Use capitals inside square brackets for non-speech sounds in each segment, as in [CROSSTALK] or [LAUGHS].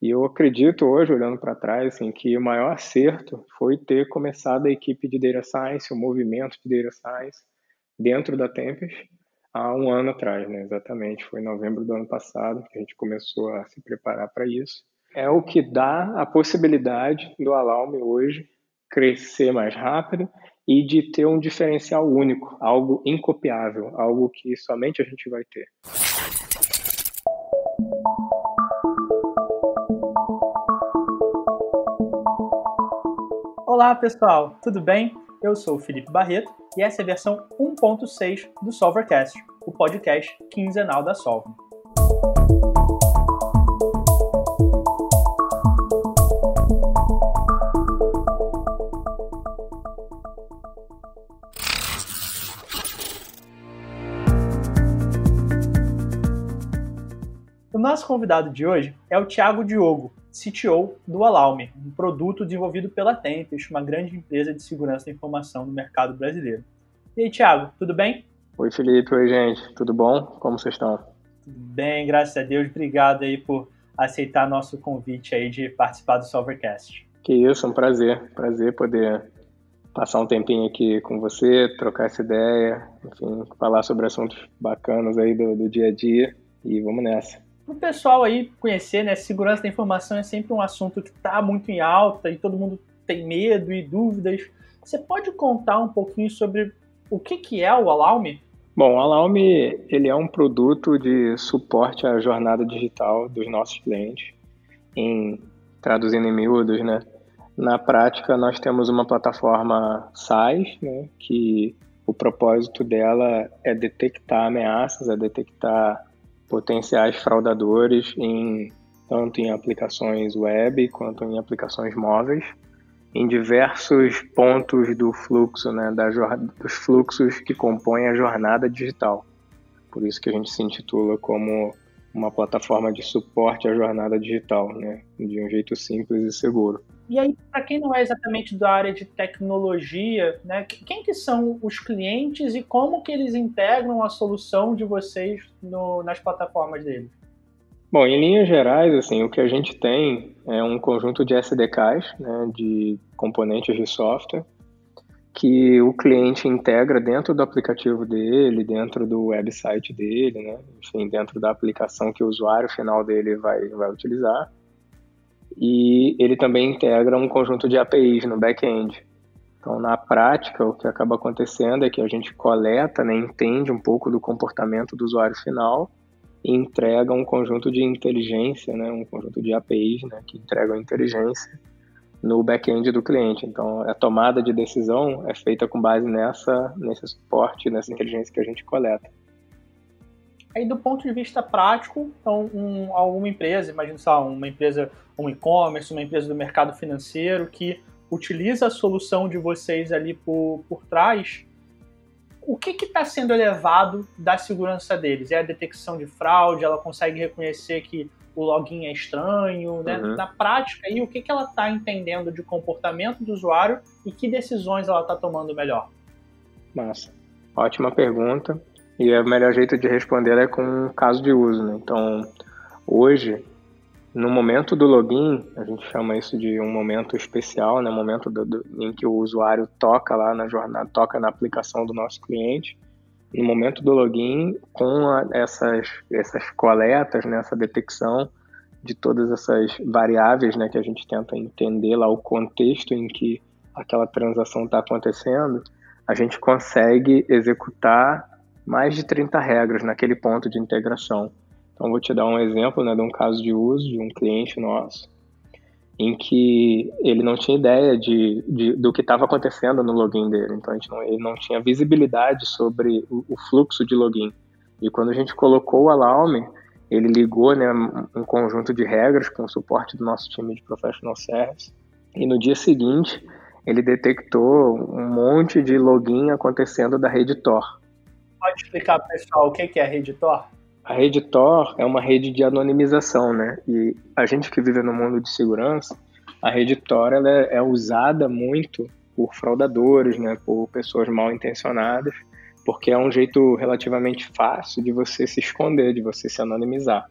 E eu acredito hoje, olhando para trás, assim, que o maior acerto foi ter começado a equipe de Data Science, o movimento de Data Science, dentro da Tempest, há um ano atrás, né? Exatamente, foi em novembro do ano passado que a gente começou a se preparar para isso. É o que dá a possibilidade do Alarme hoje crescer mais rápido e de ter um diferencial único, algo incopiável, algo que somente a gente vai ter. Olá pessoal, tudo bem? Eu sou o Felipe Barreto e essa é a versão 1.6 do Solvercast, o podcast quinzenal da Solver. Nosso convidado de hoje é o Thiago Diogo, CTO do Alarme, um produto desenvolvido pela Tempest, uma grande empresa de segurança da informação no mercado brasileiro. E aí, Thiago, tudo bem? Oi, Felipe. Oi, gente. Tudo bom? Como vocês estão? Tudo bem, graças a Deus. Obrigado aí por aceitar nosso convite aí de participar do Solvercast. Que isso, é um prazer. Prazer poder passar um tempinho aqui com você, trocar essa ideia, enfim, falar sobre assuntos bacanas aí do, do dia a dia e vamos nessa para o pessoal aí conhecer, né? Segurança da informação é sempre um assunto que está muito em alta e todo mundo tem medo e dúvidas. Você pode contar um pouquinho sobre o que, que é o Alarme? Bom, o Alarme ele é um produto de suporte à jornada digital dos nossos clientes, em traduzindo em miúdos, né? Na prática, nós temos uma plataforma SaaS, né, que o propósito dela é detectar ameaças, é detectar potenciais fraudadores em tanto em aplicações web quanto em aplicações móveis em diversos pontos do fluxo, né, da, dos fluxos que compõem a jornada digital. Por isso que a gente se intitula como uma plataforma de suporte à jornada digital, né, de um jeito simples e seguro. E aí, para quem não é exatamente da área de tecnologia, né, quem que são os clientes e como que eles integram a solução de vocês no, nas plataformas deles? Bom, em linhas gerais, assim, o que a gente tem é um conjunto de SDKs, né, de componentes de software, que o cliente integra dentro do aplicativo dele, dentro do website dele, né, enfim, dentro da aplicação que o usuário final dele vai, vai utilizar e ele também integra um conjunto de APIs no back-end. Então, na prática, o que acaba acontecendo é que a gente coleta, né, entende um pouco do comportamento do usuário final e entrega um conjunto de inteligência, né, um conjunto de APIs né, que entregam inteligência no back-end do cliente. Então, a tomada de decisão é feita com base nessa, nesse suporte, nessa inteligência que a gente coleta. Aí, do ponto de vista prático, então, um, alguma empresa, imagina só, uma empresa, um e-commerce, uma empresa do mercado financeiro que utiliza a solução de vocês ali por, por trás, o que está sendo elevado da segurança deles? É a detecção de fraude? Ela consegue reconhecer que o login é estranho? Né? Uhum. Na prática, aí, o que, que ela está entendendo de comportamento do usuário e que decisões ela está tomando melhor? Massa. Ótima pergunta. E o melhor jeito de responder é com um caso de uso, né? Então, hoje, no momento do login, a gente chama isso de um momento especial, né? Momento do, do, em que o usuário toca lá na jornada, toca na aplicação do nosso cliente. No momento do login, com a, essas, essas coletas, né? essa detecção de todas essas variáveis, né? Que a gente tenta entender lá o contexto em que aquela transação está acontecendo, a gente consegue executar mais de 30 regras naquele ponto de integração. Então, vou te dar um exemplo né, de um caso de uso de um cliente nosso, em que ele não tinha ideia de, de do que estava acontecendo no login dele. Então, a gente não, ele não tinha visibilidade sobre o, o, fluxo de login. E quando a gente colocou o Alarme, ele ligou né, um conjunto de regras com o suporte do nosso time de Professional Service. E no dia seguinte, ele detectou um monte de login acontecendo da rede Tor pode explicar pessoal o que é a rede Tor? A rede Tor é uma rede de anonimização, né? E a gente que vive no mundo de segurança, a rede Tor ela é, é usada muito por fraudadores, né? Por pessoas mal intencionadas, porque é um jeito relativamente fácil de você se esconder, de você se anonimizar.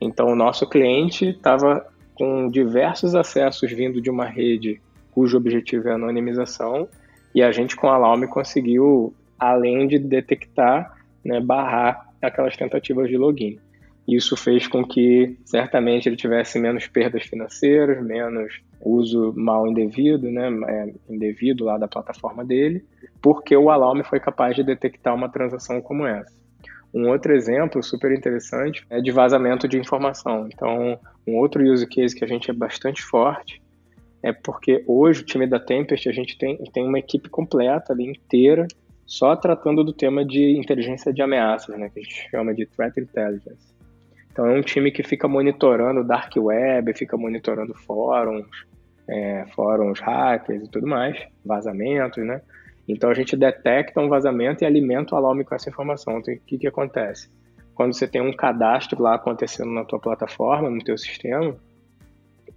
Então, o nosso cliente estava com diversos acessos vindo de uma rede cujo objetivo é anonimização, e a gente com a Alarme conseguiu, além de detectar, né, barrar aquelas tentativas de login. Isso fez com que, certamente, ele tivesse menos perdas financeiras, menos uso mal indevido, né, é, indevido lá da plataforma dele, porque o Alarme foi capaz de detectar uma transação como essa. Um outro exemplo super interessante é de vazamento de informação. Então, um outro use case que a gente é bastante forte é porque hoje o time da Tempest a gente tem, tem uma equipe completa ali inteira só tratando do tema de inteligência de ameaças, né, que a gente chama de threat intelligence. Então é um time que fica monitorando dark web, fica monitorando fóruns, é, fóruns hackers e tudo mais, vazamentos, né? Então a gente detecta um vazamento e alimenta o alarme com essa informação. Então o que, que acontece? Quando você tem um cadastro lá acontecendo na tua plataforma, no teu sistema,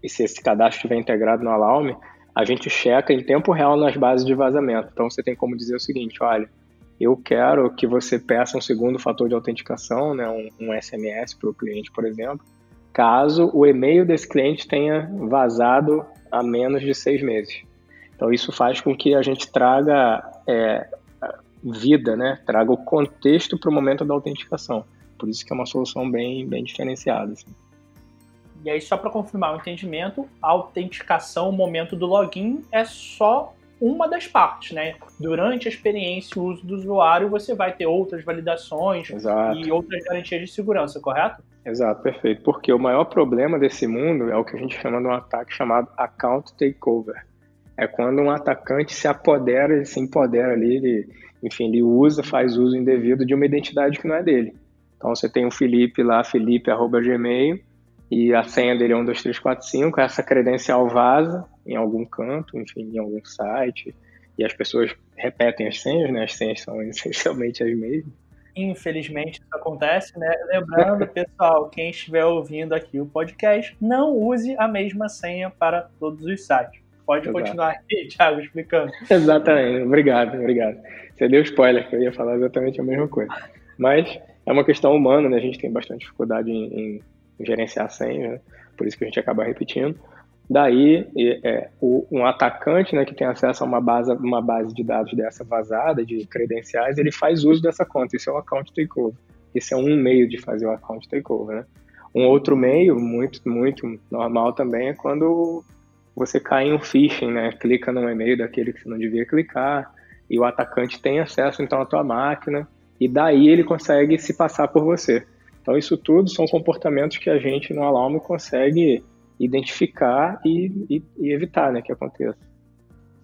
e se esse cadastro estiver integrado no alarme, a gente checa em tempo real nas bases de vazamento. Então você tem como dizer o seguinte, olha, eu quero que você peça um segundo fator de autenticação, né, um, um SMS para o cliente, por exemplo, caso o e-mail desse cliente tenha vazado há menos de seis meses. Então isso faz com que a gente traga é, vida, né, traga o contexto para o momento da autenticação. Por isso que é uma solução bem, bem diferenciada. Assim. E aí, só para confirmar o entendimento, a autenticação, o momento do login, é só uma das partes, né? Durante a experiência e uso do usuário, você vai ter outras validações Exato. e outras garantias de segurança, correto? Exato, perfeito. Porque o maior problema desse mundo é o que a gente chama de um ataque chamado account takeover. É quando um atacante se apodera, ele se empodera ali, ele, enfim, ele usa, faz uso indevido de uma identidade que não é dele. Então você tem o Felipe lá, felipe.gmail, e a senha dele é 12345, essa credencial vaza em algum canto, enfim, em algum site, e as pessoas repetem as senhas, né? As senhas são [LAUGHS] essencialmente as mesmas. Infelizmente isso acontece, né? Lembrando, [LAUGHS] pessoal, quem estiver ouvindo aqui o podcast, não use a mesma senha para todos os sites. Pode Exato. continuar aqui, [LAUGHS] Thiago, explicando. Exatamente, obrigado, obrigado. Você deu spoiler, que eu ia falar exatamente a mesma coisa. Mas é uma questão humana, né? A gente tem bastante dificuldade em, em gerenciar senha, né? por isso que a gente acaba repetindo. Daí, é, o, um atacante né, que tem acesso a uma base, uma base de dados dessa vazada, de credenciais, ele faz uso dessa conta. Isso é o account takeover. Esse é um meio de fazer o account takeover. Né? Um outro meio, muito, muito normal também, é quando você cai em um phishing, né? clica num e-mail daquele que você não devia clicar, e o atacante tem acesso então à tua máquina, e daí ele consegue se passar por você. Então, isso tudo são comportamentos que a gente no Alarme consegue identificar e, e, e, evitar né, que aconteça.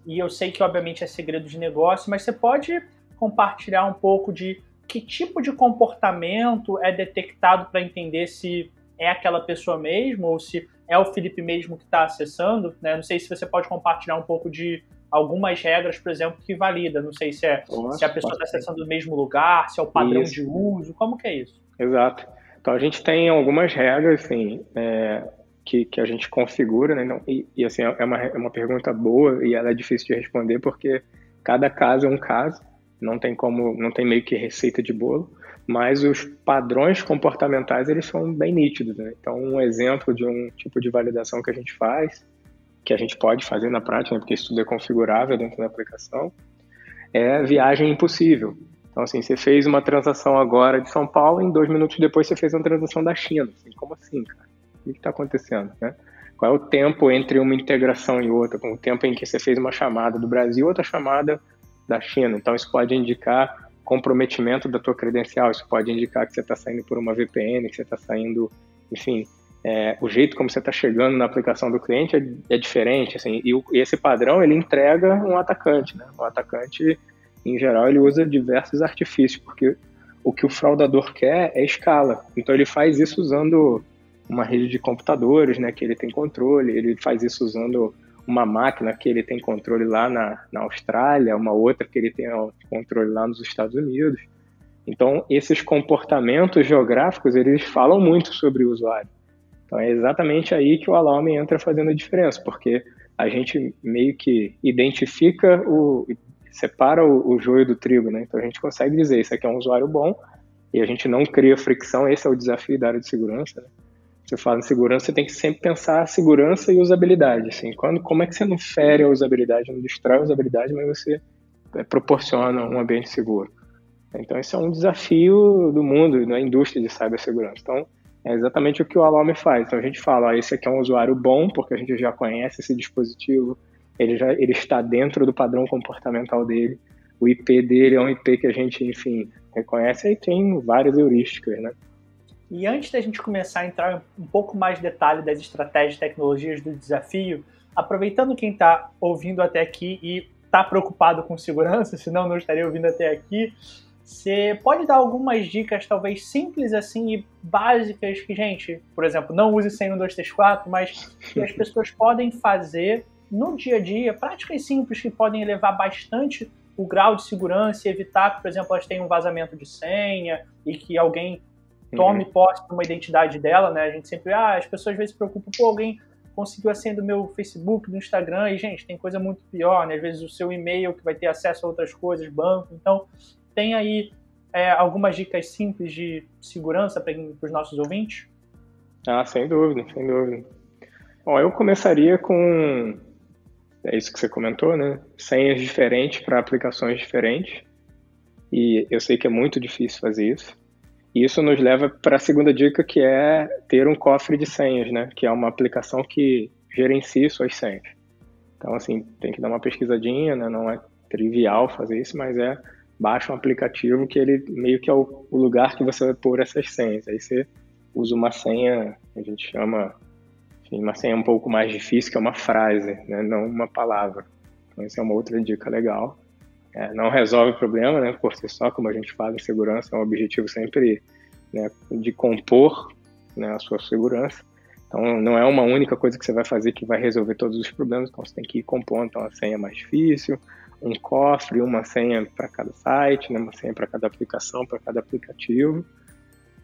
E eu sei que, obviamente, é segredo de negócio, mas você pode compartilhar um pouco de que tipo de comportamento é detectado para entender se é aquela pessoa mesmo ou se é o Felipe mesmo que está acessando. Né? Não sei se você pode compartilhar um pouco de algumas regras, por exemplo, que valida. Não sei se, é, Nossa, se a pessoa está acessando o mesmo lugar, se é o padrão isso. de uso, como que é isso? Exato. Então a gente tem algumas regras, assim, é, que, que a gente configura, né? Não, e, e, assim, é uma, é uma pergunta boa e ela é difícil de responder porque cada caso é um caso, não tem como, não tem meio que receita de bolo, mas os padrões comportamentais eles são bem nítidos, né? Então um exemplo de um tipo de validação que a gente faz, que a gente pode fazer na prática, né? porque isso tudo é configurável dentro da aplicação, é viagem impossível. Então, assim, você fez uma transação agora de São Paulo, em dois minutos depois você fez uma transação da China. Assim, como assim, cara? O que está acontecendo, né? Qual é o tempo entre uma integração e outra? Com o tempo em que você fez uma chamada do Brasil, outra chamada da China. Então, isso pode indicar comprometimento da tua credencial, isso pode indicar que você está saindo por uma VPN, que você está saindo, enfim, é, o jeito como você está chegando na aplicação do cliente é, é diferente, assim, e, o, e, esse padrão ele entrega um atacante, né? Um atacante em geral, ele usa diversos artifícios, porque o que o fraudador quer é escala. Então, ele faz isso usando uma rede de computadores, né, que ele tem controle, ele faz isso usando uma máquina que ele tem controle lá na, na Austrália, uma outra que ele tem controle lá nos Estados Unidos. Então, esses comportamentos geográficos, eles falam muito sobre o usuário. Então, é exatamente aí que o Alarme entra fazendo a diferença, porque a gente meio que identifica o, separa o, o joio do trigo, né? Então a gente consegue dizer, isso aqui é um usuário bom e a gente não cria fricção, esse é o desafio da área de segurança, né? você fala em segurança, você tem que sempre pensar segurança e usabilidade. Assim, quando, como é que você não fere a usabilidade, não destrói a usabilidade, mas você é, proporciona um ambiente seguro. Então, esse é um desafio do mundo, da indústria de cibersegurança. Então, é exatamente o que o Alarm faz. Então, a gente fala, esse aqui é um usuário bom, porque a gente já conhece esse dispositivo, ele já ele está dentro do padrão comportamental dele, o IP dele é um IP que a gente, enfim, reconhece, e tem várias heurísticas, né? E antes da gente começar a entrar um pouco mais detalhe das estratégias e tecnologias do desafio, aproveitando quem está ouvindo até aqui e está preocupado com segurança, [LAUGHS] senão não estaria ouvindo até aqui, você pode dar algumas dicas, talvez simples assim e básicas, que, gente, por exemplo, não use 100 no 234, mas que as pessoas podem fazer no dia a dia, práticas simples que podem elevar bastante o grau de segurança e evitar que, por exemplo, elas tenham um vazamento de senha e que alguém tome posse de uma identidade dela, né? A gente sempre, ah, as pessoas às vezes se preocupam, pô, alguém conseguiu a senha do meu Facebook, do Instagram, e, gente, tem coisa muito pior, né? Às vezes o seu e-mail que vai ter acesso a outras coisas, banco. Então, tem aí é, algumas dicas simples de segurança para os nossos ouvintes? Ah, sem dúvida, sem dúvida. Bom, eu começaria com é isso que você comentou, né? Senhas diferentes para aplicações diferentes. E eu sei que é muito difícil fazer isso. E isso nos leva para a segunda dica, que é ter um cofre de senhas, né? Que é uma aplicação que gerencia suas senhas. Então, assim, tem que dar uma pesquisadinha, né? Não é trivial fazer isso, mas é baixa um aplicativo que ele meio que é o, lugar que você vai pôr essas senhas. Aí você usa uma senha, a gente chama enfim, uma senha um pouco mais difícil, que é uma frase, né? não uma palavra. Então, essa é uma outra dica legal. É, não resolve o problema, né? Por si só, como a gente fala em segurança, é um objetivo sempre né, de compor né, a sua segurança. Então, não é uma única coisa que você vai fazer que vai resolver todos os problemas, então você tem que ir compondo. Então, a senha é mais difícil, um cofre, uma senha para cada site, né, uma senha para cada aplicação, para cada aplicativo.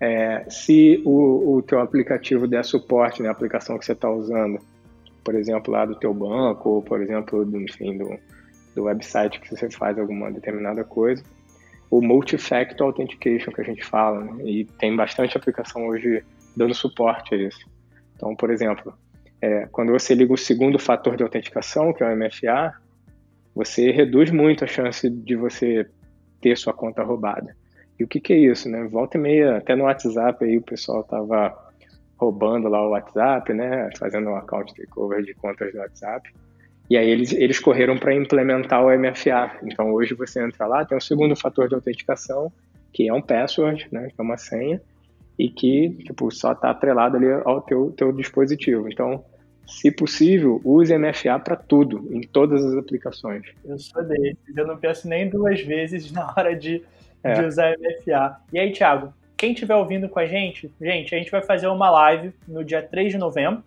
É, se o, o teu aplicativo der suporte né, aplicação que você está usando, por exemplo, lá do teu banco, ou por exemplo, do, enfim, do, do website que você faz alguma determinada coisa, o Multi-Factor Authentication que a gente fala, né? e tem bastante aplicação hoje dando suporte a isso. Então, por exemplo, é, quando você liga o segundo fator de autenticação, que é o MFA, você reduz muito a chance de você ter sua conta roubada. E o que, que é isso, né? Volta e meia, até no WhatsApp aí o pessoal tava roubando lá o WhatsApp, né? Fazendo um account takeover de contas do WhatsApp. E aí eles, eles correram para implementar o MFA. Então hoje você entra lá, tem o segundo fator de autenticação, que é um password, né? Que é uma senha, e que tipo, só está atrelado ali ao teu, teu dispositivo. Então, se possível, use MFA para tudo, em todas as aplicações. Eu sou desses, eu não penso nem duas vezes na hora de é. de usar MFA. E aí, Thiago, quem estiver ouvindo com a gente, gente, a gente vai fazer uma live no dia 3 de novembro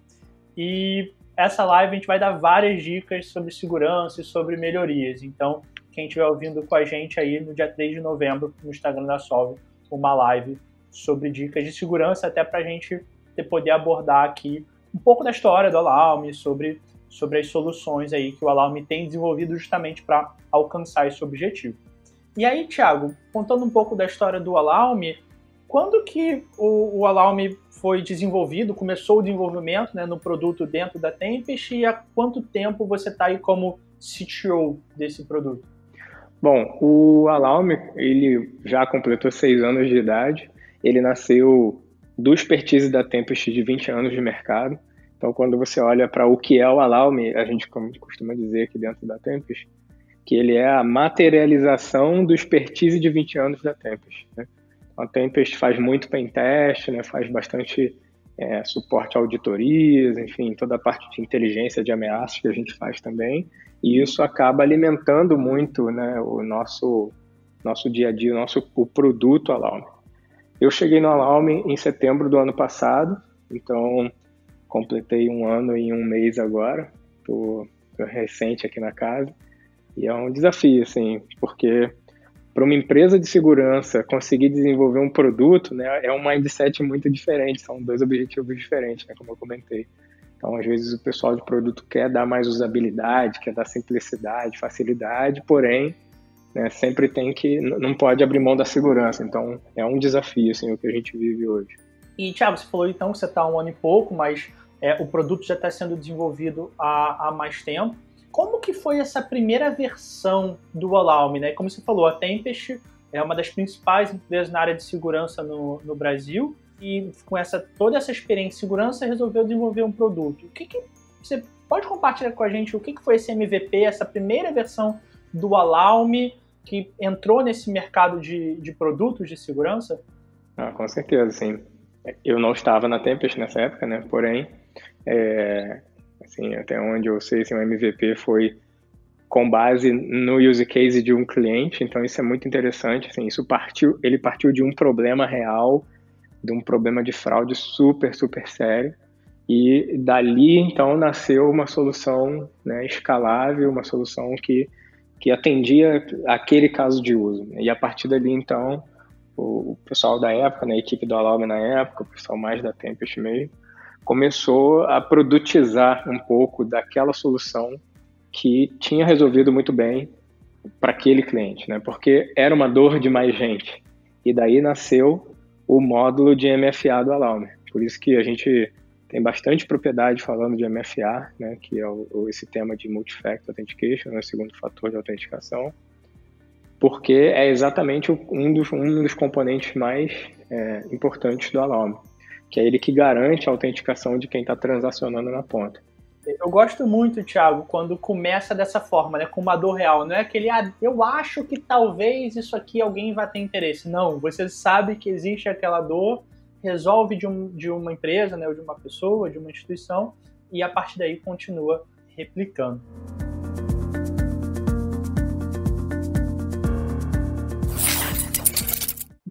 e essa live a gente vai dar várias dicas sobre segurança e sobre melhorias. Então, quem estiver ouvindo com a gente aí no dia 3 de novembro no Instagram da Solve, uma live sobre dicas de segurança, até para a gente poder abordar aqui um pouco da história do Alarme, sobre, sobre as soluções aí que o Alarme tem desenvolvido justamente para alcançar esse objetivo. E aí, Thiago, contando um pouco da história do Alarme, quando que o, o Alarme foi desenvolvido, começou o desenvolvimento né, no produto dentro da Tempest e há quanto tempo você está aí como CTO desse produto? Bom, o Alarme, ele já completou seis anos de idade, ele nasceu do expertise da Tempest de 20 anos de mercado, então quando você olha para o que é o Alarme, a gente costuma dizer aqui dentro da Tempest, que ele é a materialização do expertise de 20 anos da Tempest. Né? A Tempest faz muito pentest, né? faz bastante é, suporte a auditorias, enfim, toda a parte de inteligência de ameaças que a gente faz também, e isso acaba alimentando muito né, o nosso, nosso dia a dia, o nosso o produto Alarm. Eu cheguei no Alarm em setembro do ano passado, então completei um ano e um mês agora, estou recente aqui na casa, e é um desafio, assim, porque para uma empresa de segurança conseguir desenvolver um produto, né, é um mindset muito diferente, são dois objetivos diferentes, né, como eu comentei. Então, às vezes o pessoal de produto quer dar mais usabilidade, quer dar simplicidade, facilidade, porém, né, sempre tem que, não pode abrir mão da segurança. Então, é um desafio, assim, o que a gente vive hoje. E, Thiago, você falou então que você está um ano e pouco, mas é, o produto já está sendo desenvolvido há, há mais tempo. Como que foi essa primeira versão do Alarme? Né? Como você falou, a Tempest é uma das principais empresas na área de segurança no, no Brasil e com essa toda essa experiência em segurança resolveu desenvolver um produto. O que, que você pode compartilhar com a gente o que, que foi esse MVP, essa primeira versão do Alarme que entrou nesse mercado de, de produtos de segurança? Ah, com certeza, sim. Eu não estava na Tempest nessa época, né? Porém, é, assim, até onde eu sei, assim, o MVP foi com base no use case de um cliente, então isso é muito interessante, assim, isso partiu, ele partiu de um problema real, de um problema de fraude super, super sério, e dali, então, nasceu uma solução né, escalável, uma solução que, que atendia aquele caso de uso. E a partir dali, então, o pessoal da época, né, a equipe do Alarme na época, o pessoal mais da Tempest mesmo, começou a produtizar um pouco daquela solução que tinha resolvido muito bem para aquele cliente, né? Porque era uma dor de mais gente. E daí nasceu o módulo de MFA do Alarme. Por isso que a gente tem bastante propriedade falando de MFA, né, que é o, esse tema de Multifactor Authentication, né, segundo fator de autenticação, porque é exatamente um dos, um dos componentes mais é, importantes do Alarme que é ele que garante a autenticação de quem está transacionando na ponta. Eu gosto muito, Thiago, quando começa dessa forma, né, com uma dor real. Não é aquele, ah, eu acho que talvez isso aqui alguém vai ter interesse. Não, você sabe que existe aquela dor, resolve de, um, de uma empresa, né, ou de uma pessoa, de uma instituição, e a partir daí continua replicando.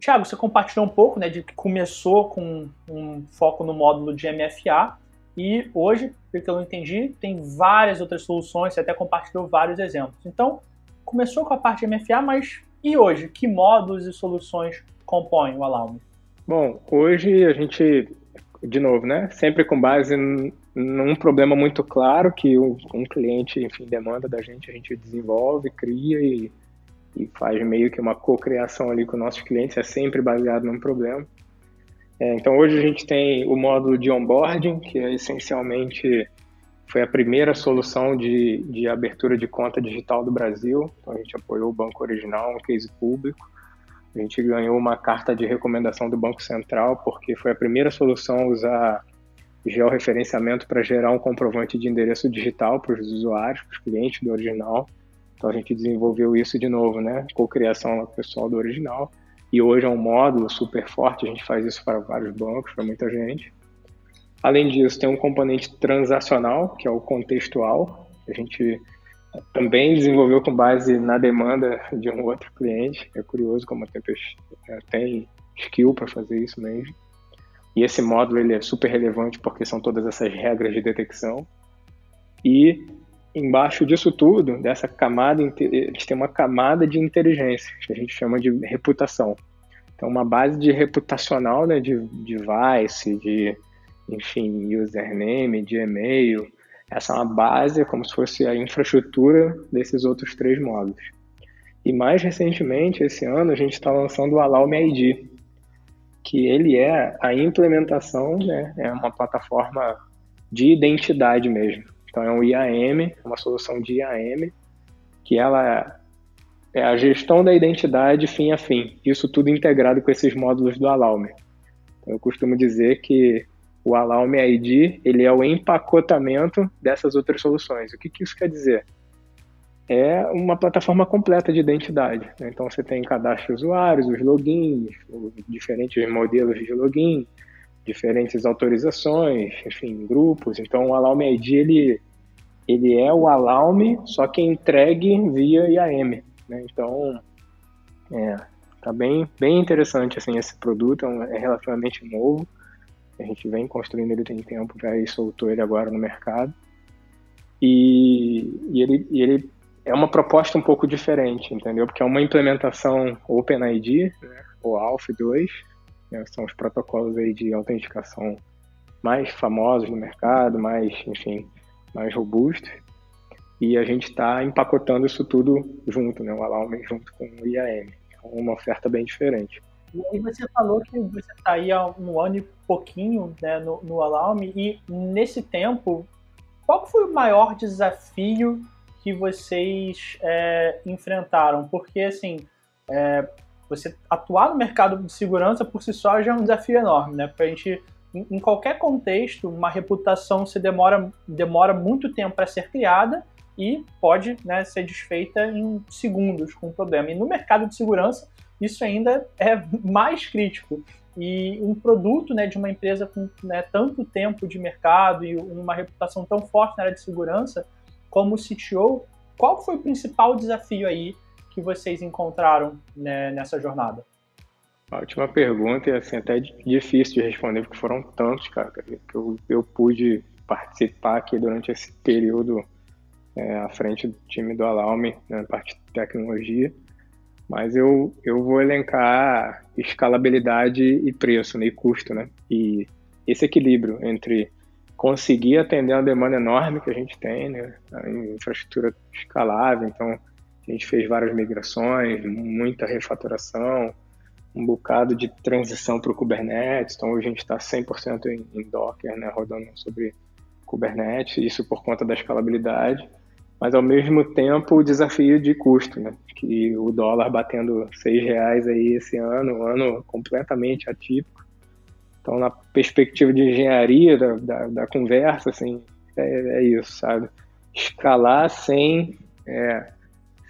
Tiago, você compartilhou um pouco, né, de que começou com um foco no módulo de MFA e hoje, pelo que eu entendi, tem várias outras soluções, você até compartilhou vários exemplos. Então, começou com a parte de MFA, mas e hoje? Que módulos e soluções compõem o Alarme? Bom, hoje a gente, de novo, né, sempre com base num problema muito claro que um cliente, enfim, demanda da gente, a gente desenvolve, cria e e faz meio que uma cocriação ali com nossos clientes, é sempre baseado num problema. É, então hoje a gente tem o módulo de onboarding, que é essencialmente foi a primeira solução de, de abertura de conta digital do Brasil. Então a gente apoiou o Banco Original, um case público. A gente ganhou uma carta de recomendação do Banco Central, porque foi a primeira solução a usar georreferenciamento para gerar um comprovante de endereço digital para os usuários, para os clientes do Original. Então a gente desenvolveu isso de novo, né? Co-criação com o pessoal do original. E hoje é um módulo super forte, a gente faz isso para vários bancos, para muita gente. Além disso, tem um componente transacional, que é o contextual. A gente também desenvolveu com base na demanda de um outro cliente. É curioso como a Tempest é, tem skill para fazer isso mesmo. E esse módulo ele é super relevante porque são todas essas regras de detecção. E embaixo disso tudo, dessa camada, gente tem uma camada de inteligência, que a gente chama de reputação. Então, uma base de reputacional, né, de device, de, enfim, username, de e-mail. Essa é uma base, é como se fosse a infraestrutura desses outros três módulos. E mais recentemente, esse ano, a gente está lançando o Alarm ID, que ele é a implementação, né, é uma plataforma de identidade mesmo. Então é um IAM, uma solução de IAM, que ela é a gestão da identidade fim a fim. Isso tudo integrado com esses módulos do Alarm. Então, eu costumo dizer que o Alarm ID ele é o empacotamento dessas outras soluções. O que, que isso quer dizer? É uma plataforma completa de identidade. Né? Então você tem cadastro de usuários, os logins, os diferentes modelos de login, diferentes autorizações, enfim, grupos. Então, o Alarm ID ele, ele é o alarme, só que entregue via IAM. Né? Então, é, tá bem, bem interessante assim esse produto, é, é relativamente novo. A gente vem construindo ele tem tempo já e soltou ele agora no mercado. E, e, ele, e ele é uma proposta um pouco diferente, entendeu? Porque é uma implementação OpenID, né, ou ALF2, né, são os protocolos aí de autenticação mais famosos no mercado, mais, enfim, mais robustos. E a gente está empacotando isso tudo junto, né, o Alarm junto com o IAM. É uma oferta bem diferente. E você falou que você está aí há um ano e pouquinho né, no, no Alarme, e nesse tempo, qual foi o maior desafio que vocês é, enfrentaram? Porque, assim, é, você atuar no mercado de segurança por si só já é um desafio enorme, né? Porque a gente, em, qualquer contexto, uma reputação se demora, demora muito tempo para ser criada e pode né, ser desfeita em segundos com um problema. E no mercado de segurança, isso ainda é mais crítico. E um produto né, de uma empresa com né, tanto tempo de mercado e uma reputação tão forte na área de segurança, como o CTO, qual foi o principal desafio aí que vocês encontraram né, nessa jornada? Ótima pergunta e assim, até difícil de responder, porque foram tantos, cara, que eu, eu pude participar aqui durante esse período é, à frente do time do Alarme, na né, parte de tecnologia. Mas eu, eu vou elencar escalabilidade e preço, né, e custo, né? E esse equilíbrio entre conseguir atender uma demanda enorme que a gente tem, né? A infraestrutura escalável, então a gente fez várias migrações, muita refatoração, um bocado de transição para o Kubernetes, então hoje a gente está 100% em, em Docker, né, rodando sobre Kubernetes, isso por conta da escalabilidade mas ao mesmo tempo o desafio de custo, né? Que o dólar batendo seis reais aí esse ano, um ano completamente atípico. Então, na perspectiva de engenharia da, da, da conversa, assim, é, é, isso, sabe? Escalar sem, é,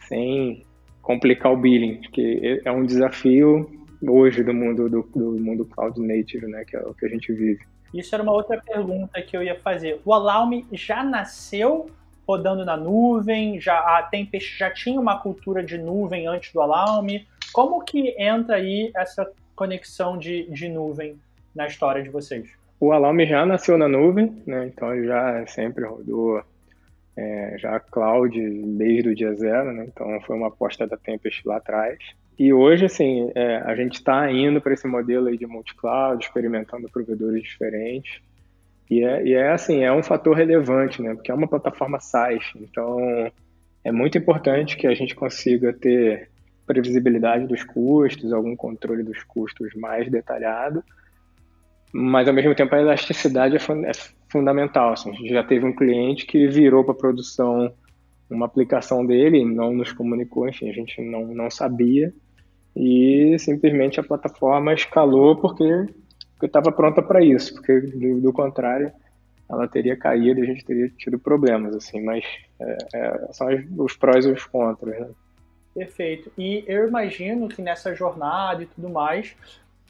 sem complicar o billing, que é um desafio hoje do mundo do, do mundo cloud native, né? Que é o que a gente vive. Isso era uma outra pergunta que eu ia fazer. O Alarm já nasceu rodando na nuvem, já a Tempest já tinha uma cultura de nuvem antes do Alarme. Como que entra aí essa conexão de, de nuvem na história de vocês? O Alarme já nasceu na nuvem, né? então ele já sempre rodou é, já cloud desde o dia zero, né? então foi uma aposta da Tempest lá atrás. E hoje, assim, é, a gente está indo para esse modelo aí de multi-cloud, experimentando provedores diferentes. E é, e é assim, é um fator relevante, né? Porque é uma plataforma SaaS, então é muito importante que a gente consiga ter previsibilidade dos custos, algum controle dos custos mais detalhado, mas ao mesmo tempo a elasticidade é, é fundamental. Assim, a gente já teve um cliente que virou para produção uma aplicação dele, não nos comunicou, enfim, a gente não, não sabia, e simplesmente a plataforma escalou porque estava pronta para isso, porque do, do, contrário ela teria caído e a gente teria tido problemas, assim, mas é, é, são os prós e os contras, né? Perfeito. E eu imagino que nessa jornada e tudo mais,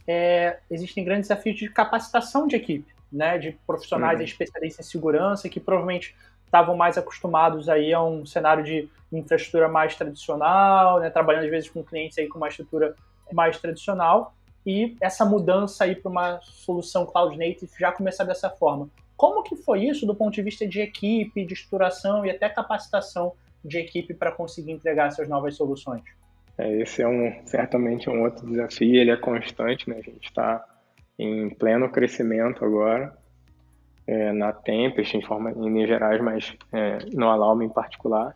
é, existem grandes desafios de capacitação de equipe, né? De profissionais uhum. especialistas em segurança que provavelmente estavam mais acostumados aí a um cenário de infraestrutura mais tradicional, né? Trabalhando às vezes com clientes aí com uma estrutura mais tradicional e essa mudança aí para uma solução cloud native já começar dessa forma. Como que foi isso do ponto de vista de equipe, de estruturação e até capacitação de equipe para conseguir entregar essas novas soluções? É, esse é um certamente um outro desafio, ele é constante, né? A gente está em pleno crescimento agora é, na Tempest, em, forma, em Minas Gerais, mas é, no Alarme em particular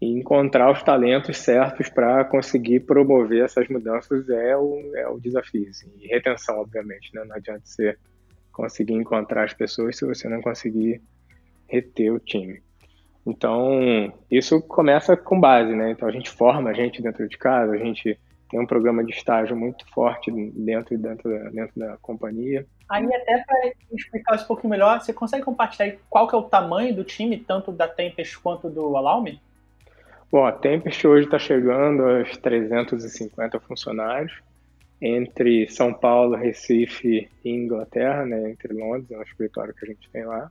e encontrar os talentos certos para conseguir promover essas mudanças é o, é o desafio. Assim. E retenção, obviamente, né? não adianta você conseguir encontrar as pessoas se você não conseguir reter o time. Então, isso começa com base, né? Então, a gente forma a gente dentro de casa, a gente tem um programa de estágio muito forte dentro, dentro, da, dentro da companhia. Aí, até para explicar isso um pouquinho melhor, você consegue compartilhar qual que é o tamanho do time, tanto da Tempest quanto do Alarme? Bom, a Tempest hoje está chegando aos 350 funcionários, entre São Paulo, Recife e Inglaterra, né, entre Londres, é um escritório que a gente tem lá.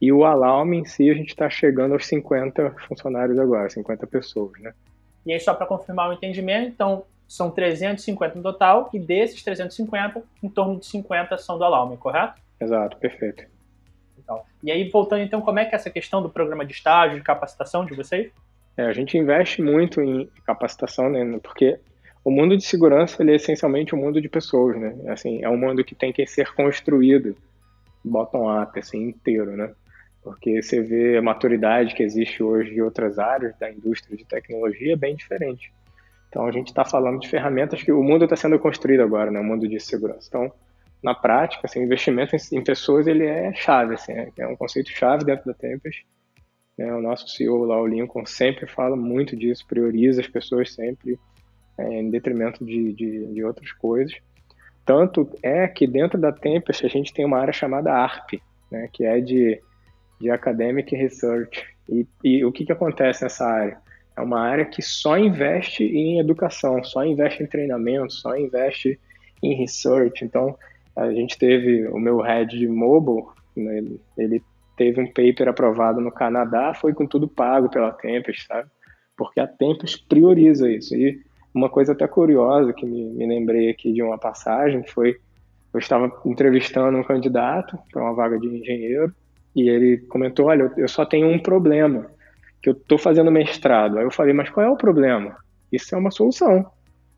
E o Alarm em si, a gente está chegando aos 50 funcionários agora, 50 pessoas, né? E aí, só para confirmar o entendimento, então, são 350 no total, e desses 350, em torno de 50 são do Alarm, correto? Exato, perfeito. Então, e aí, voltando então, como é que é essa questão do programa de estágio, de capacitação de vocês? É, a gente investe muito em capacitação, né? Porque o mundo de segurança ele é essencialmente um mundo de pessoas, né? Assim, é um mundo que tem que ser construído bottom-up, assim, inteiro, né? Porque você vê a maturidade que existe hoje em outras áreas da indústria de tecnologia é bem diferente. Então, a gente está falando de ferramentas que o mundo está sendo construído agora, né? O mundo de segurança. Então, na prática, assim, investimento em, pessoas ele é chave, assim, é, é um conceito chave dentro da Tempest. Né? O nosso CEO lá, o Lincoln, sempre fala muito disso, prioriza as pessoas sempre é, em detrimento de, de, de, outras coisas. Tanto é que dentro da Tempest a gente tem uma área chamada ARP, né? que é de, de Academic Research. E, e o que, que acontece nessa área? É uma área que só investe em educação, só investe em treinamento, só investe em research. Então, a gente teve o meu head de mobile, né, ele teve um paper aprovado no Canadá, foi com tudo pago pela Tempest, sabe? Porque a Tempest prioriza isso. E uma coisa até curiosa que me, me lembrei aqui de uma passagem foi eu estava entrevistando um candidato para uma vaga de engenheiro e ele comentou, olha, eu só tenho um problema que eu estou fazendo mestrado. Aí eu falei, mas qual é o problema? Isso é uma solução.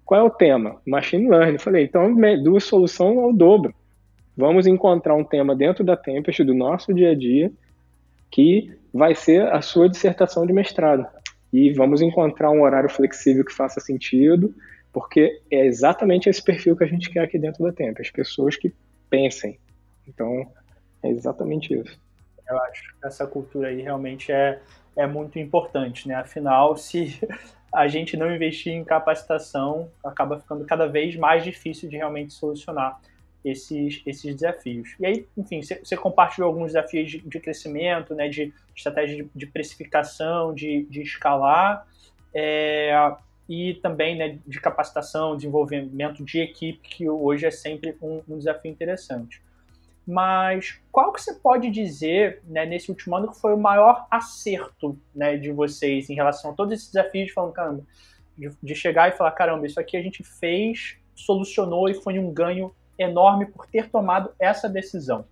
Qual é o tema? Machine Learning. Eu falei, então duas soluções ao dobro. Vamos encontrar um tema dentro da Tempest, do nosso dia a dia, que vai ser a sua dissertação de mestrado. E vamos encontrar um horário flexível que faça sentido, porque é exatamente esse perfil que a gente quer aqui dentro da Tempest, pessoas que pensem. Então, é exatamente isso. Eu acho que essa cultura aí realmente é é muito importante, né? Afinal, [LAUGHS] se a gente não investir em capacitação, acaba ficando cada vez mais difícil de realmente solucionar esses, esses desafios. E aí, enfim, você, compartilhou alguns desafios de, de crescimento, né, de estratégia de, de precificação, de, de escalar, é, e também né, de capacitação, desenvolvimento de equipe, que hoje é sempre um, um desafio interessante. Mas qual que você pode dizer, né, nesse último ano, que foi o maior acerto né, de vocês em relação a todos esses desafios, falando, caramba, de, de chegar e falar, caramba, isso aqui a gente fez, solucionou e foi um ganho enorme por ter tomado essa decisão?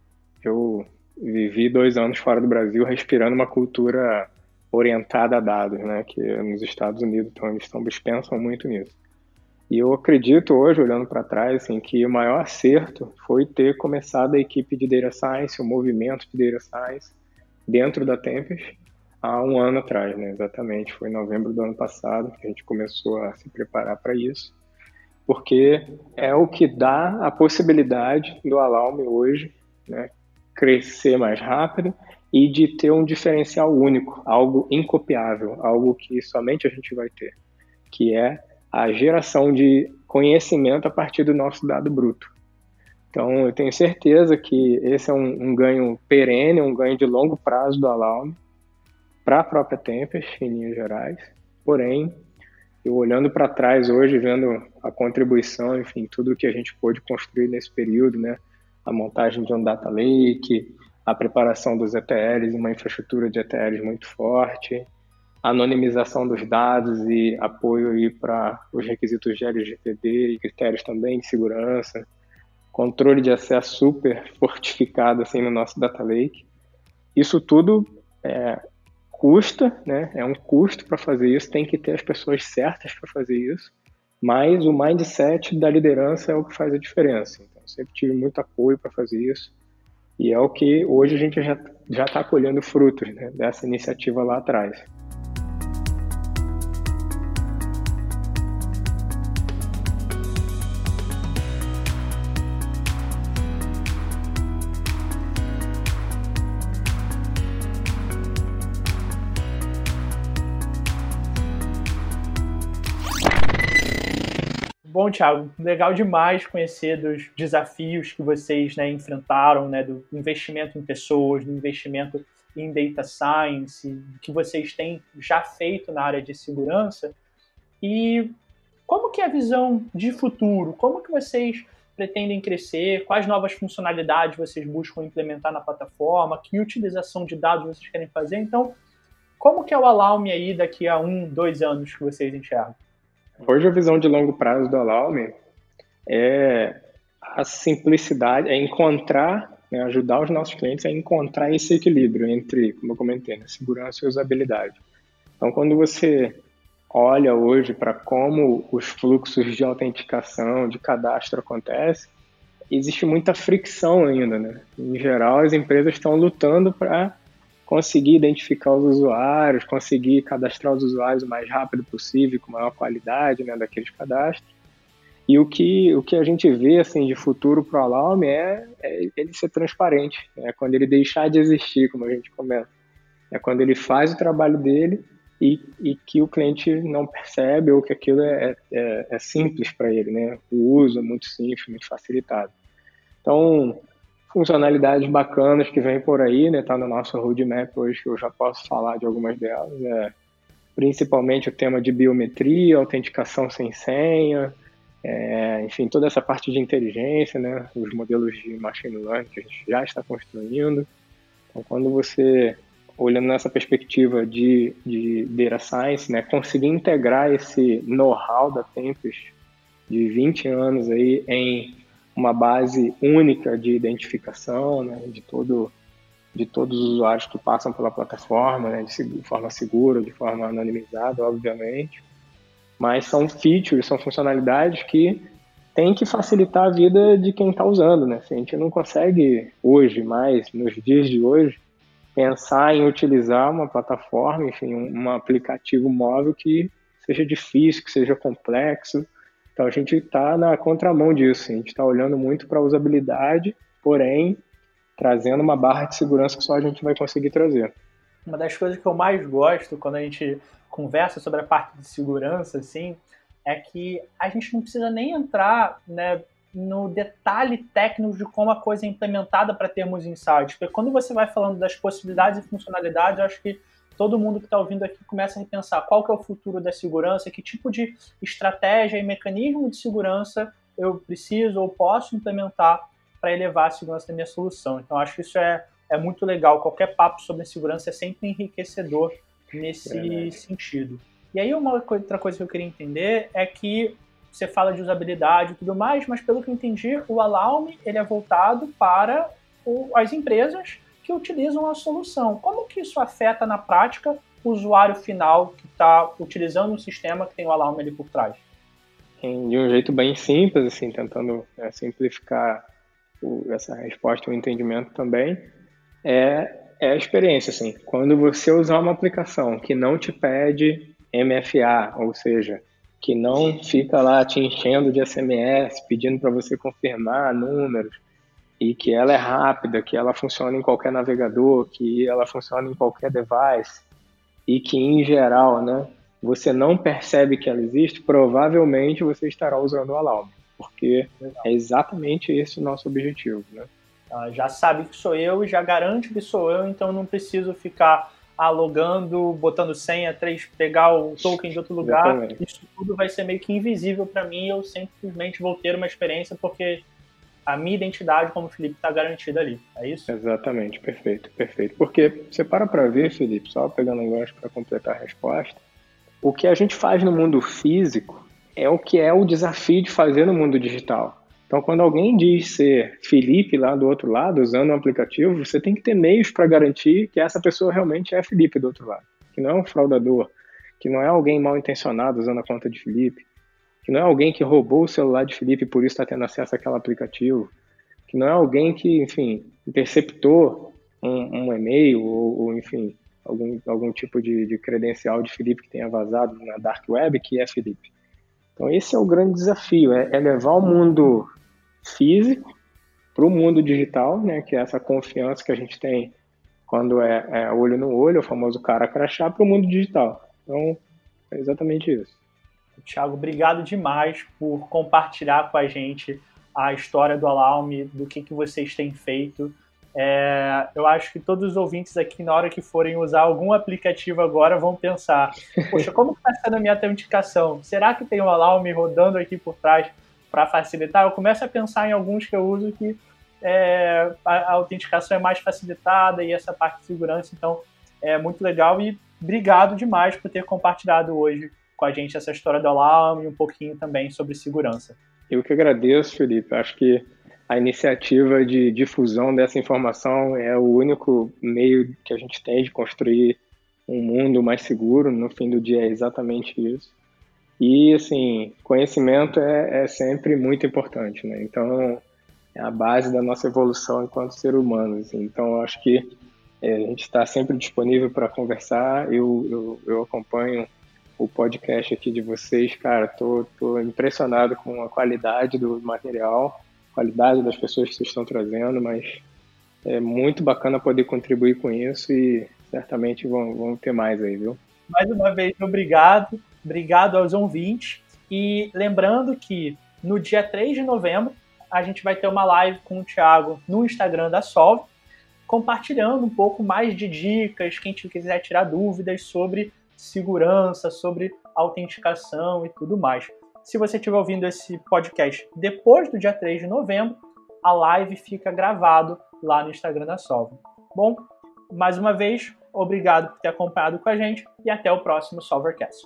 Eu vivi dois anos fora do Brasil respirando uma cultura orientada a dados, né, que nos Estados Unidos então, eles, estão, eles pensam muito nisso. E eu acredito hoje, olhando para trás, assim, que o maior acerto foi ter começado a equipe de Data Science, o movimento de Data Science, dentro da Tempest, há um ano atrás, né? Exatamente, foi em novembro do ano passado que a gente começou a se preparar para isso, porque é o que dá a possibilidade do Alarme hoje, né, crescer mais rápido e de ter um diferencial único, algo incopiável, algo que somente a gente vai ter, que é a geração de conhecimento a partir do nosso dado bruto. Então, eu tenho certeza que esse é um, um ganho perene, um ganho de longo prazo do Alarme para a própria Tempest, em linhas gerais. Porém, eu olhando para trás hoje, vendo a contribuição, enfim, tudo que a gente pôde construir nesse período, né? A montagem de um data lake, a preparação dos ETLs, uma infraestrutura de ETLs muito forte, anonimização dos dados e apoio para os requisitos de LGPD e critérios também de segurança, controle de acesso super fortificado assim no nosso data lake. Isso tudo é, custa, né? É um custo para fazer isso, tem que ter as pessoas certas para fazer isso, mas o mindset da liderança é o que faz a diferença. Então, sempre tive muito apoio para fazer isso. E é o que hoje a gente já está colhendo frutos né, dessa iniciativa lá atrás. Bom, Thiago, legal demais conhecer dos desafios que vocês né, enfrentaram, né, do investimento em pessoas, do investimento em data science, que vocês têm já feito na área de segurança. E como que é a visão de futuro? Como que vocês pretendem crescer? Quais novas funcionalidades vocês buscam implementar na plataforma? Que utilização de dados vocês querem fazer? Então, como que é o Alarme aí daqui a um, dois anos que vocês enxergam? Hoje a visão de longo prazo do Alarme é a simplicidade, é encontrar, né, ajudar os nossos clientes a encontrar esse equilíbrio entre, como eu comentei, né, segurança e usabilidade. Então, quando você olha hoje para como os fluxos de autenticação, de cadastro acontecem, existe muita fricção ainda, né? Em geral, as empresas estão lutando para conseguir identificar os usuários, conseguir cadastrar os usuários o mais rápido possível, com maior qualidade né, daqueles cadastros. E o que, o que a gente vê assim, de futuro para o Alarm é, é, ele ser transparente, é quando ele deixar de existir, como a gente comenta. É quando ele faz o trabalho dele e, e que o cliente não percebe ou que aquilo é, é, é simples para ele, né? O uso é muito simples, muito facilitado. Então, funcionalidades bacanas que vem por aí, né? Tá no nosso roadmap hoje, que eu já posso falar de algumas delas. É, principalmente o tema de biometria, autenticação sem senha, é, enfim, toda essa parte de inteligência, né? Os modelos de machine learning que a gente já está construindo. Então, quando você olhando nessa perspectiva de, de data science, né, conseguir integrar esse know-how da Tempest de 20 anos aí em uma base única de identificação né, de, todo, de todos os usuários que passam pela plataforma, né, de forma segura, de forma anonimizada, obviamente. Mas são features, são funcionalidades que tem que facilitar a vida de quem está usando. Né? Se a gente não consegue hoje, mais nos dias de hoje, pensar em utilizar uma plataforma, enfim, um, um aplicativo móvel que seja difícil, que seja complexo, então a gente está na contramão disso, a gente está olhando muito para a usabilidade, porém trazendo uma barra de segurança que só a gente vai conseguir trazer. Uma das coisas que eu mais gosto quando a gente conversa sobre a parte de segurança, assim, é que a gente não precisa nem entrar né, no detalhe técnico de como a coisa é implementada para termos insights. Porque quando você vai falando das possibilidades e funcionalidades, eu acho que todo mundo que está ouvindo aqui começa a pensar qual que é o futuro da segurança, que tipo de estratégia e mecanismo de segurança eu preciso ou posso implementar para elevar a segurança da minha solução. Então, acho que isso é, é muito legal. Qualquer papo sobre segurança é sempre enriquecedor nesse é sentido. E aí, uma outra coisa que eu queria entender é que você fala de usabilidade e tudo mais, mas pelo que eu entendi, o Alarm ele é voltado para o, as empresas que utilizam a solução. Como que isso afeta na prática o usuário final que está utilizando um sistema que tem o Alarm ali por trás? De um jeito bem simples, assim, tentando é, simplificar o, essa resposta o entendimento também, é, é a experiência, assim. Quando você usar uma aplicação que não te pede MFA, ou seja, que não fica lá te enchendo de SMS, pedindo para você confirmar números, e que ela é rápida, que ela funciona em qualquer navegador, que ela funciona em qualquer device e que em geral, né, você não percebe que ela existe, provavelmente você estará usando o Alarm, porque Legal. é exatamente esse o nosso objetivo, né? Ah, já sabe que sou eu e já garante que sou eu, então não preciso ficar alogando, botando senha, três, pegar o token de outro lugar. Exatamente. Isso tudo vai ser meio que invisível para mim. Eu simplesmente vou ter uma experiência porque a minha identidade como Felipe está garantida ali. É isso? Exatamente, perfeito, perfeito. Porque você para para ver, Felipe, só pegando um gancho para completar a resposta, o que a gente faz no mundo físico é o que é o desafio de fazer no mundo digital. Então, quando alguém diz ser Felipe lá do outro lado, usando um aplicativo, você tem que ter meios para garantir que essa pessoa realmente é Felipe do outro lado, que não é um fraudador, que não é alguém mal intencionado usando a conta de Felipe, que não é alguém que roubou o celular de Felipe e por isso está tendo acesso àquele aplicativo, que não é alguém que, enfim, interceptou um, um e-mail ou, ou, enfim, algum, algum tipo de, de credencial de Felipe que tenha vazado na Dark Web, que é Felipe. Então esse é o grande desafio, é, é levar o mundo físico para o mundo digital, né, que é essa confiança que a gente tem quando é, é olho no olho, o famoso cara crachá, para o mundo digital. Então, é exatamente isso. Tiago, obrigado demais por compartilhar com a gente a história do Alarme, do que, que vocês têm feito. É, eu acho que todos os ouvintes aqui, na hora que forem usar algum aplicativo agora, vão pensar: [LAUGHS] Poxa, como está sendo a minha autenticação? Será que tem um Alarme rodando aqui por trás para facilitar? Eu começo a pensar em alguns que eu uso que é, a autenticação é mais facilitada e essa parte de segurança, então é muito legal. E obrigado demais por ter compartilhado hoje com a gente essa história do alarme e um pouquinho também sobre segurança. Eu que agradeço, Felipe. Acho que a iniciativa de difusão dessa informação é o único meio que a gente tem de construir um mundo mais seguro. No fim do dia é exatamente isso. E, assim, conhecimento é, é sempre muito importante, né? Então, é a base da nossa evolução enquanto ser humano. Assim. Então, acho que É, a gente está sempre disponível para conversar. Eu, eu, eu acompanho o podcast aqui de vocês, cara, tô, tô impressionado com a qualidade do material, qualidade das pessoas que vocês estão trazendo, mas é muito bacana poder contribuir com isso e certamente vão, vão ter mais aí, viu? Mais uma vez, obrigado. Obrigado aos ouvintes. E lembrando que no dia 3 de novembro a gente vai ter uma live com o Thiago no Instagram da Solve, compartilhando um pouco mais de dicas, quem quiser tirar dúvidas sobre segurança, sobre autenticação e tudo mais. Se você estiver ouvindo esse podcast depois do dia 3 de novembro, a live fica gravado lá no Instagram da Solve. Bom, mais uma vez, obrigado por ter acompanhado com a gente e até o próximo Solvercast.